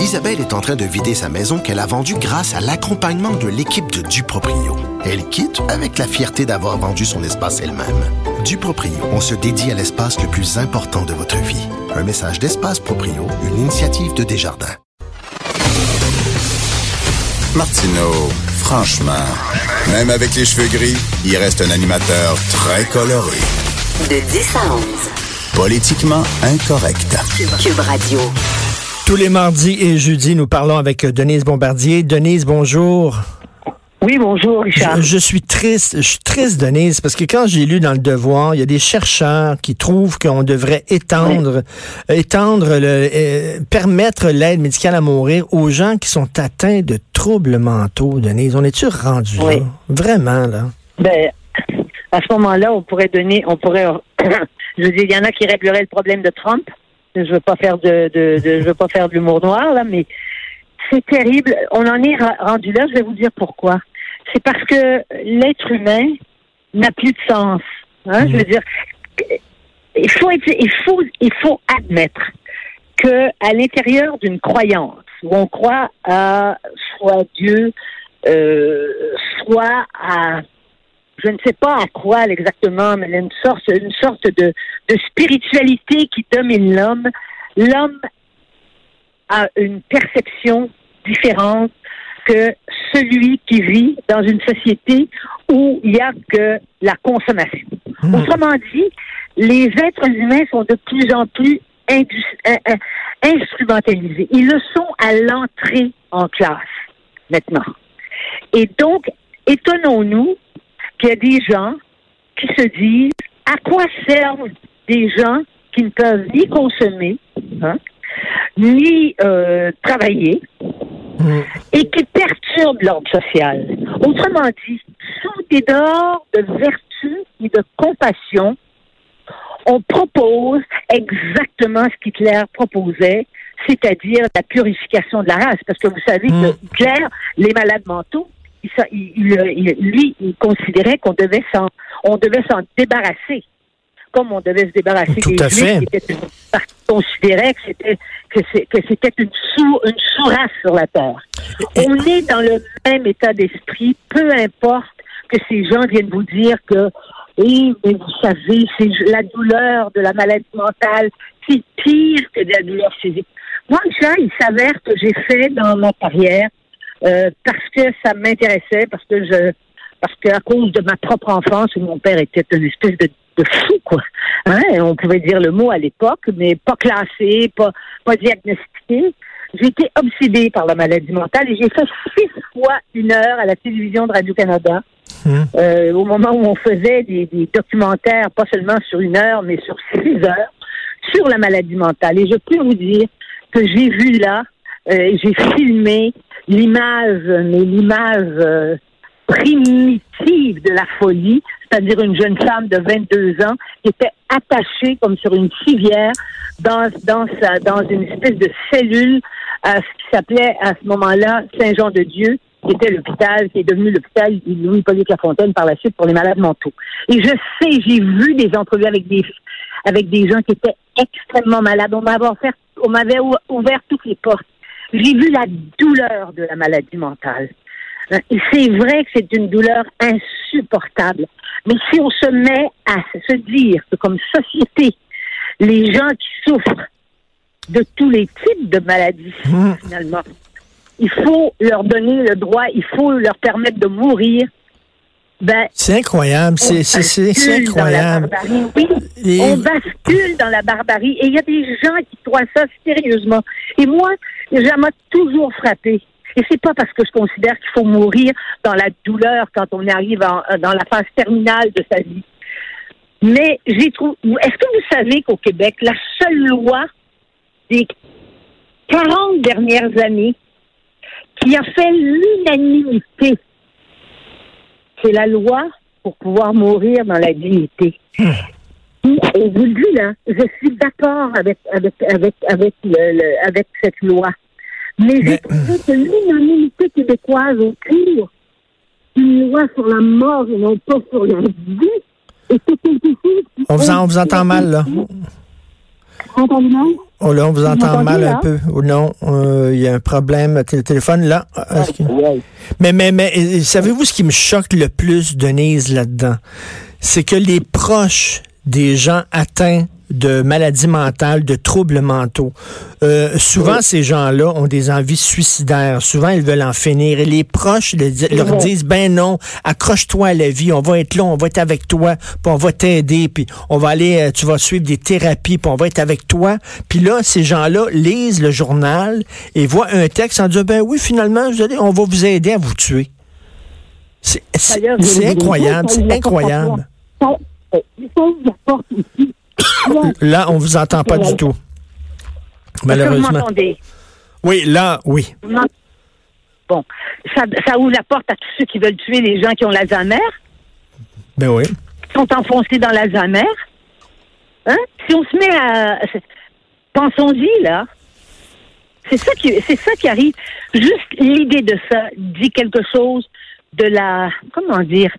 Isabelle est en train de vider sa maison qu'elle a vendue grâce à l'accompagnement de l'équipe de Duproprio. Elle quitte avec la fierté d'avoir vendu son espace elle-même. Duproprio, on se dédie à l'espace le plus important de votre vie. Un message d'Espace Proprio, une initiative de Desjardins. Martineau, franchement, même avec les cheveux gris, il reste un animateur très coloré. De 10 à 11. Politiquement incorrect. Cube Radio. Tous les mardis et jeudis, nous parlons avec Denise Bombardier. Denise, bonjour. Oui, bonjour, Richard. Je, je, suis triste, je suis triste, Denise, parce que quand j'ai lu dans le Devoir, il y a des chercheurs qui trouvent qu'on devrait étendre, oui. étendre, le, euh, permettre l'aide médicale à mourir aux gens qui sont atteints de troubles mentaux, Denise. On est-tu rendu oui. là? Vraiment, là? Ben, à ce moment-là, on pourrait donner, on pourrait, je veux dire, il y en a qui régleraient le problème de Trump. Je veux pas faire de, je veux pas faire de l'humour noir, là, mais c'est terrible. On en est rendu là. Je vais vous dire pourquoi. C'est parce que l'être humain n'a plus de sens. Hein? Je veux dire, il faut, il faut, il faut admettre que à l'intérieur d'une croyance où on croit à soit Dieu, euh, soit à je ne sais pas à quoi exactement, mais une sorte, une sorte de, de spiritualité qui domine l'homme. L'homme a une perception différente que celui qui vit dans une société où il n'y a que la consommation. Mmh. Autrement dit, les êtres humains sont de plus en plus instrumentalisés. Ils le sont à l'entrée en classe maintenant. Et donc, étonnons-nous qu'il y a des gens qui se disent à quoi servent des gens qui ne peuvent ni consommer, hein, ni euh, travailler, mmh. et qui perturbent l'ordre social? Autrement dit, sous des dehors de vertu et de compassion, on propose exactement ce qu'Hitler proposait, c'est-à-dire la purification de la race. Parce que vous savez mmh. que Hitler, les malades mentaux, il, il, il, lui, il considérait qu'on devait s'en, on devait s'en débarrasser, comme on devait se débarrasser Tout des à juifs, qui étaient, considérait que c'était que, que c'était une sous une sous-race sur la terre. Et... On est dans le même état d'esprit, peu importe que ces gens viennent vous dire que oui, mais vous savez, c'est la douleur de la maladie mentale, c'est pire que de la douleur physique. Moi, ça, il s'avère que j'ai fait dans ma carrière euh, parce que ça m'intéressait, parce que je, parce qu'à cause de ma propre enfance, où mon père était une espèce de, de fou, quoi. Hein? On pouvait dire le mot à l'époque, mais pas classé, pas, pas diagnostiqué. J'ai été obsédée par la maladie mentale et j'ai fait six fois une heure à la télévision de Radio-Canada. Mmh. Euh, au moment où on faisait des, des, documentaires, pas seulement sur une heure, mais sur six heures, sur la maladie mentale. Et je peux vous dire que j'ai vu là, euh, j'ai filmé l'image, mais l'image euh, primitive de la folie, c'est-à-dire une jeune femme de 22 ans qui était attachée comme sur une civière dans, dans, sa, dans une espèce de cellule, à ce qui s'appelait à ce moment-là Saint-Jean-de-Dieu, qui était l'hôpital, qui est devenu l'hôpital Louis-Polyte Lafontaine par la suite pour les malades mentaux. Et je sais, j'ai vu des entrevues avec des avec des gens qui étaient extrêmement malades. On m'avait offert, on m'avait ouvert toutes les portes. J'ai vu la douleur de la maladie mentale. C'est vrai que c'est une douleur insupportable. Mais si on se met à se dire que comme société, les gens qui souffrent de tous les types de maladies, mmh. finalement, il faut leur donner le droit, il faut leur permettre de mourir. Ben, c'est incroyable, c'est incroyable. Oui, Et... on bascule dans la barbarie et il y a des gens qui croient ça sérieusement. Et moi, ça m'a toujours frappé. Et c'est pas parce que je considère qu'il faut mourir dans la douleur quand on arrive en, dans la phase terminale de sa vie. Mais j'ai trouvé. Est-ce que vous savez qu'au Québec, la seule loi des 40 dernières années qui a fait l'unanimité, c'est la loi pour pouvoir mourir dans la dignité. Mmh. Et vous le dites, là, je suis d'accord avec, avec, avec, avec, le, le, avec cette loi. Mais, Mais j'ai trouvé que l'unanimité québécoise autour d'une loi sur la mort et non pas sur la vie, quelque chose on vous, en, on vous entend mal, là. Oh là, on vous entend mal un peu. Ou non, euh, il y a un problème. Le téléphone là. Ah, mais, mais, mais, savez-vous ce qui me choque le plus, Denise, là-dedans? C'est que les proches des gens atteints de maladies mentales, de troubles mentaux. Euh, souvent, ces gens-là ont des envies suicidaires. Souvent, ils veulent en finir. Et les proches leur disent, ben non, accroche-toi à la vie, on va être là, on va être avec toi, puis on va t'aider, puis on va aller, euh, tu vas suivre des thérapies, puis on va être avec toi. Puis là, ces gens-là lisent le journal et voient un texte en disant, ben oui, finalement, on va vous aider à vous tuer. C'est incroyable, c'est incroyable. Là, on vous entend pas du tout. Malheureusement. Oui, là, oui. Bon, ça, ça, ouvre la porte à tous ceux qui veulent tuer les gens qui ont l'Alzheimer. Ben oui. Qui sont enfoncés dans l'Alzheimer. Hein? Si on se met à. Pensons-y, là. C'est ça qui, c'est ça qui arrive. Juste l'idée de ça dit quelque chose de la, comment dire,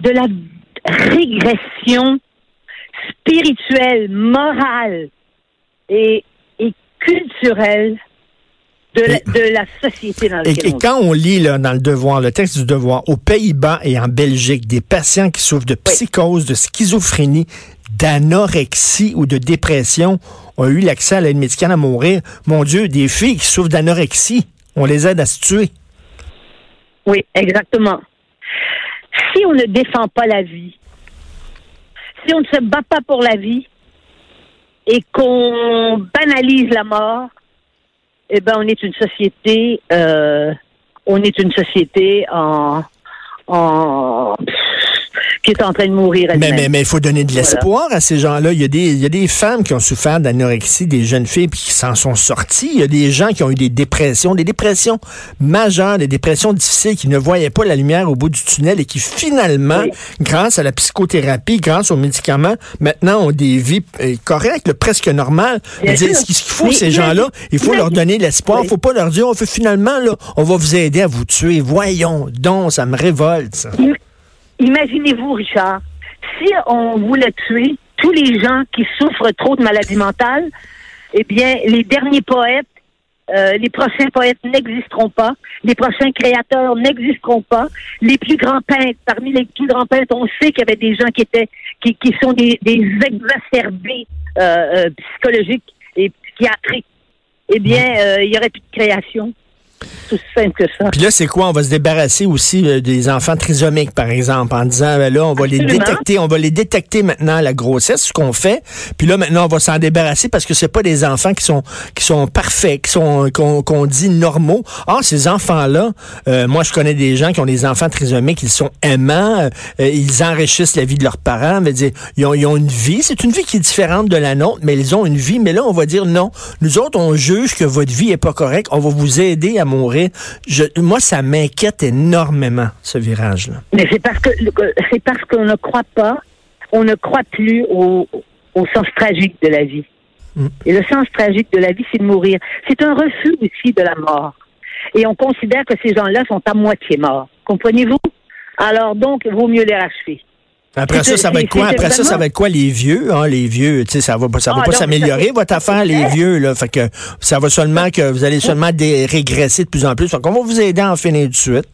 de la régression spirituelle, morale et, et culturelle de la, de la, société dans laquelle et, et quand on lit là, dans le devoir, le texte du devoir, aux Pays-Bas et en Belgique, des patients qui souffrent de psychose, de schizophrénie, d'anorexie ou de dépression ont eu l'accès à l'aide médicale à mourir. Mon Dieu, des filles qui souffrent d'anorexie, on les aide à se tuer. Oui, exactement. Si on ne défend pas la vie, si on ne se bat pas pour la vie et qu'on banalise la mort, eh ben on est une société, euh, on est une société en, en qui est en train de mourir Mais mais mais il faut donner de l'espoir à ces gens-là. Il y a des il y a des femmes qui ont souffert d'anorexie, des jeunes filles puis qui s'en sont sorties. Il y a des gens qui ont eu des dépressions, des dépressions majeures, des dépressions difficiles, qui ne voyaient pas la lumière au bout du tunnel et qui finalement, grâce à la psychothérapie, grâce aux médicaments, maintenant ont des vies euh, correctes, presque normales. ce qu'il faut ces gens-là, il faut leur donner l'espoir. Il faut pas leur dire, on fait finalement là, on va vous aider à vous tuer. Voyons donc, ça me révolte. Ça. Imaginez-vous, Richard, si on voulait tuer tous les gens qui souffrent trop de maladies mentales, eh bien, les derniers poètes, euh, les prochains poètes n'existeront pas, les prochains créateurs n'existeront pas, les plus grands peintres, parmi les plus grands peintres, on sait qu'il y avait des gens qui étaient, qui, qui sont des, des exacerbés euh, euh, psychologiques et psychiatriques. Eh bien, il y aurait plus de création simple que ça. Puis là, c'est quoi? On va se débarrasser aussi euh, des enfants trisomiques, par exemple, en disant, ben là, on va les détecter, on va les détecter maintenant la grossesse, ce qu'on fait. Puis là, maintenant, on va s'en débarrasser parce que c'est pas des enfants qui sont qui sont parfaits, qui sont qu'on dit normaux. Ah, ces enfants-là, euh, moi, je connais des gens qui ont des enfants trisomiques, ils sont aimants, euh, ils enrichissent la vie de leurs parents, dire, ils ont, ils ont une vie. C'est une vie qui est différente de la nôtre, mais ils ont une vie. Mais là, on va dire non. Nous autres, on juge que votre vie est pas correcte. On va vous aider à mourir. Je, moi, ça m'inquiète énormément, ce virage-là. Mais c'est parce que c'est parce qu'on ne croit pas, on ne croit plus au, sens tragique de la vie. Mm. Et le sens tragique de la vie, c'est de mourir. C'est un refus aussi de la mort. Et on considère que ces gens-là sont à moitié morts. Comprenez-vous? Alors donc, il vaut mieux les rachever. Après ça, ça va être quoi? Après ça, ça va être quoi les vieux? Hein, les vieux, tu sais, ça va, ça va ah, pas s'améliorer votre affaire, les vieux, là? Fait que ça va seulement que vous allez seulement régresser de plus en plus. Donc, on va vous aider à en finir de suite.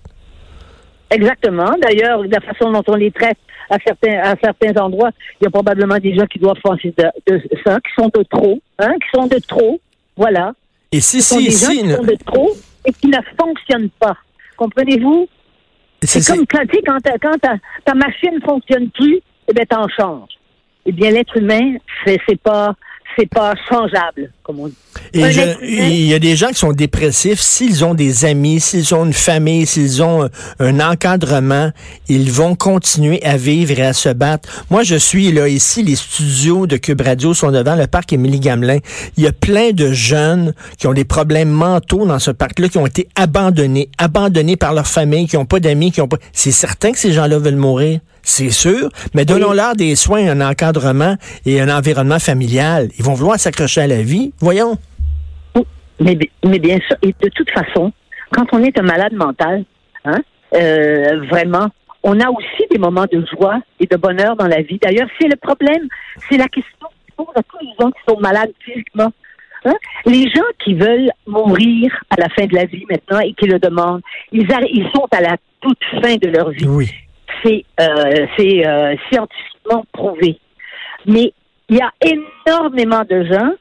Exactement. D'ailleurs, la façon dont on les traite à certains, à certains endroits, il y a probablement des gens qui doivent penser de, ça, qui sont de trop, hein, qui sont de trop. Voilà. Et si, si, si. Qui sont de trop et qui ne fonctionnent pas. Comprenez-vous? C'est comme quand, tu sais, quand, ta, quand ta, ta machine ne fonctionne plus, eh bien, t'en changes. Eh bien, l'être humain, c'est pas c'est pas changeable, comme on dit. Et il y a des gens qui sont dépressifs, s'ils ont des amis, s'ils ont une famille, s'ils ont un encadrement, ils vont continuer à vivre et à se battre. Moi, je suis là ici, les studios de Cube Radio sont devant le parc Émilie Gamelin. Il y a plein de jeunes qui ont des problèmes mentaux dans ce parc-là, qui ont été abandonnés, abandonnés par leur famille, qui n'ont pas d'amis, qui ont pas. C'est certain que ces gens-là veulent mourir c'est sûr, mais donnons-leur des soins, un encadrement et un environnement familial. Ils vont vouloir s'accrocher à la vie. Voyons. Mais, mais bien sûr, et de toute façon, quand on est un malade mental, hein, euh, vraiment, on a aussi des moments de joie et de bonheur dans la vie. D'ailleurs, c'est le problème, c'est la question pose à tous les gens qui sont malades physiquement. Hein? Les gens qui veulent mourir à la fin de la vie maintenant et qui le demandent, ils, ils sont à la toute fin de leur vie. Oui. C'est euh, euh, scientifiquement prouvé. Mais il y a énormément de gens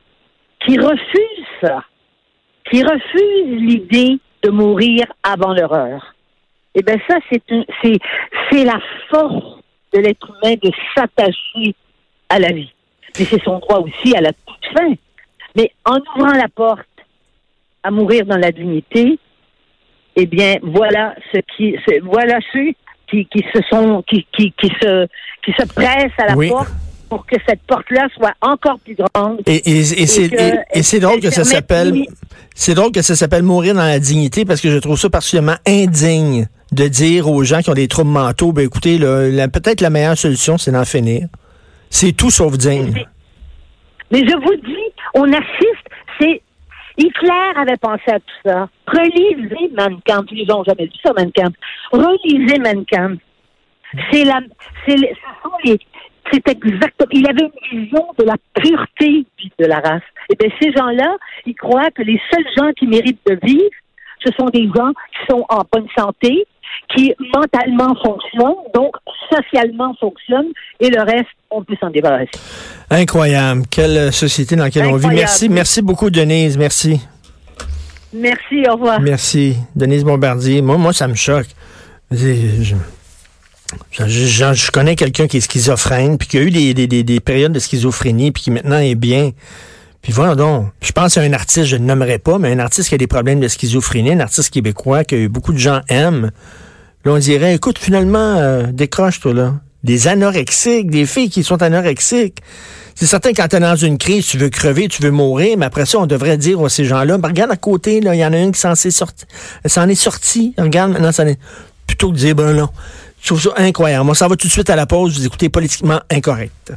qui refusent ça, qui refusent l'idée de mourir avant leur heure. Eh bien, ça, c'est c'est la force de l'être humain de s'attacher à la vie. Mais c'est son droit aussi à la toute fin. Mais en ouvrant la porte à mourir dans la dignité, eh bien, voilà ce qui, voilà ceux qui, qui se sont, qui, qui, qui se, qui se pressent à la porte pour que cette porte-là soit encore plus grande. Et, et, et c'est drôle que ça s'appelle, c'est drôle que ça s'appelle mourir dans la dignité parce que je trouve ça particulièrement indigne de dire aux gens qui ont des troubles mentaux, ben écoutez, peut-être la meilleure solution, c'est d'en finir. C'est tout sauf digne. Mais je vous dis, on assiste, c'est Hitler avait pensé à tout ça. Relisez Mein. Ils n'ont jamais dit ça, Mein Kampf. Relisez Mein. C'est la, c'est, c'est exactement, il avait une vision de la pureté de la race. Et bien, ces gens-là, ils croient que les seuls gens qui méritent de vivre, ce sont des gens qui sont en bonne santé, qui mentalement fonctionnent, donc socialement fonctionnent, et le reste, on peut s'en débarrasser. Incroyable. Quelle société dans laquelle on vit. Merci, merci beaucoup, Denise. Merci. Merci, au revoir. Merci. Denise Bombardier. Moi, moi ça me choque. Je, je, connais quelqu'un qui est schizophrène, puis qui a eu des, des, des, périodes de schizophrénie, puis qui maintenant est bien. Puis voilà donc, je pense à un artiste, je ne nommerai pas, mais un artiste qui a des problèmes de schizophrénie, un artiste québécois que beaucoup de gens aiment. Là, on dirait, écoute, finalement, euh, décroche-toi là. Des anorexiques, des filles qui sont anorexiques. C'est certain quand tu es dans une crise, tu veux crever, tu veux mourir, mais après ça, on devrait dire à ces gens-là, ben, regarde à côté, là, il y en a une qui s'en est sorti. s'en est sorti. Regarde, maintenant, ça est. Plutôt que de dire, ben non. Je trouve ça incroyable. On s'en va tout de suite à la pause. Vous écoutez Politiquement Incorrect.